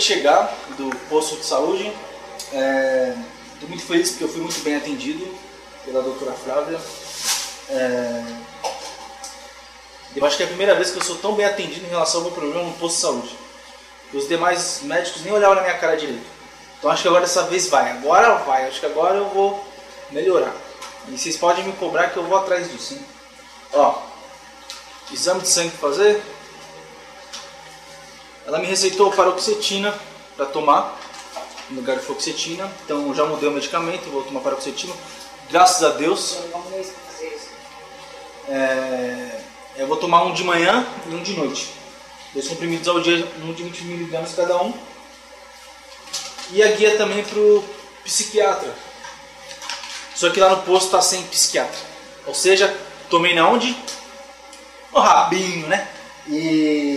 de chegar do posto de saúde. Estou muito feliz porque eu fui muito bem atendido pela doutora Flávia. É, eu acho que é a primeira vez que eu sou tão bem atendido em relação ao meu problema no posto de saúde. Os demais médicos nem olhavam na minha cara direito. Então acho que agora dessa vez vai. Agora vai. Acho que agora eu vou melhorar. E vocês podem me cobrar que eu vou atrás disso. Hein? Ó, exame de sangue fazer. Ela me receitou paroxetina para tomar no lugar de fluoxetina. Então já mudei o medicamento, vou tomar paroxetina. Graças a Deus. É, eu vou tomar um de manhã e um de noite. Dois comprimidos ao dia, um de 20 mg cada um. E a guia também pro psiquiatra. Só que lá no posto tá sem psiquiatra. Ou seja, tomei na onde? No rabinho, né? E